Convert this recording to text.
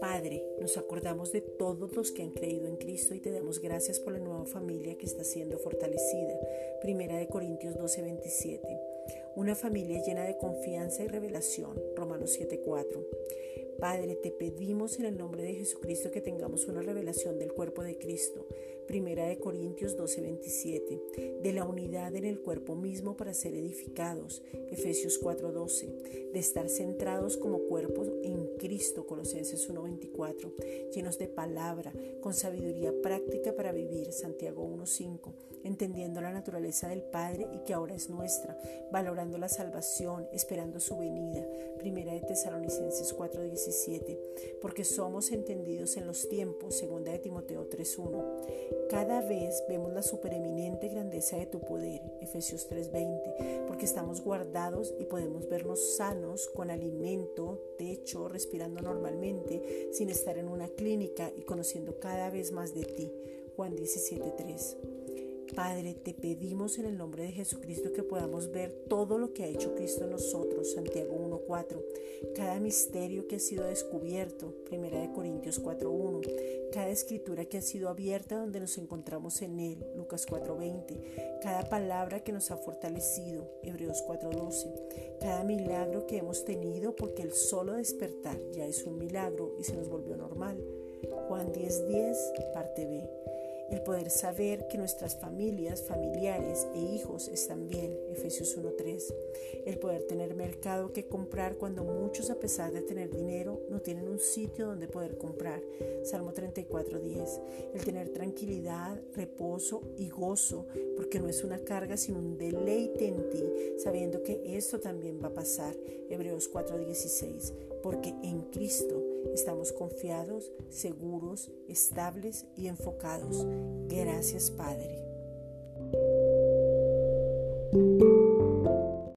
Padre, nos acordamos de todos los que han creído en Cristo y te damos gracias por la nueva familia que está siendo fortalecida. Primera de Corintios 12:27. Una familia llena de confianza y revelación. Romanos 7:4. Padre, te pedimos en el nombre de Jesucristo que tengamos una revelación del cuerpo de Cristo. Primera de Corintios 12:27. De la unidad en el cuerpo mismo para ser edificados. Efesios 4:12. De estar centrados como cuerpo en Cristo. Colosenses 1:24. Llenos de palabra, con sabiduría práctica para vivir. Santiago 1:5. Entendiendo la naturaleza del Padre y que ahora es nuestra. Valorando la salvación, esperando su venida. Primera de Tesalonicenses 4:17. Porque somos entendidos en los tiempos. Segunda de Timoteo 3:1. Cada vez vemos la supereminente grandeza de tu poder, Efesios 3:20, porque estamos guardados y podemos vernos sanos con alimento, techo, respirando normalmente, sin estar en una clínica y conociendo cada vez más de ti, Juan 17:3. Padre, te pedimos en el nombre de Jesucristo que podamos ver todo lo que ha hecho Cristo en nosotros, Santiago 1.4, cada misterio que ha sido descubierto, 1 Corintios 4.1, cada escritura que ha sido abierta donde nos encontramos en Él, Lucas 4.20, cada palabra que nos ha fortalecido, Hebreos 4.12, cada milagro que hemos tenido porque el solo despertar ya es un milagro y se nos volvió normal, Juan 10.10, parte B el poder saber que nuestras familias, familiares e hijos están bien, Efesios 1.3, el poder tener mercado que comprar cuando muchos a pesar de tener dinero no tienen un sitio donde poder comprar, Salmo 34.10, el tener tranquilidad, reposo y gozo, porque no es una carga sino un deleite en ti, sabiendo que esto también va a pasar, Hebreos 4.16, porque en Cristo Estamos confiados, seguros, estables y enfocados. Gracias Padre.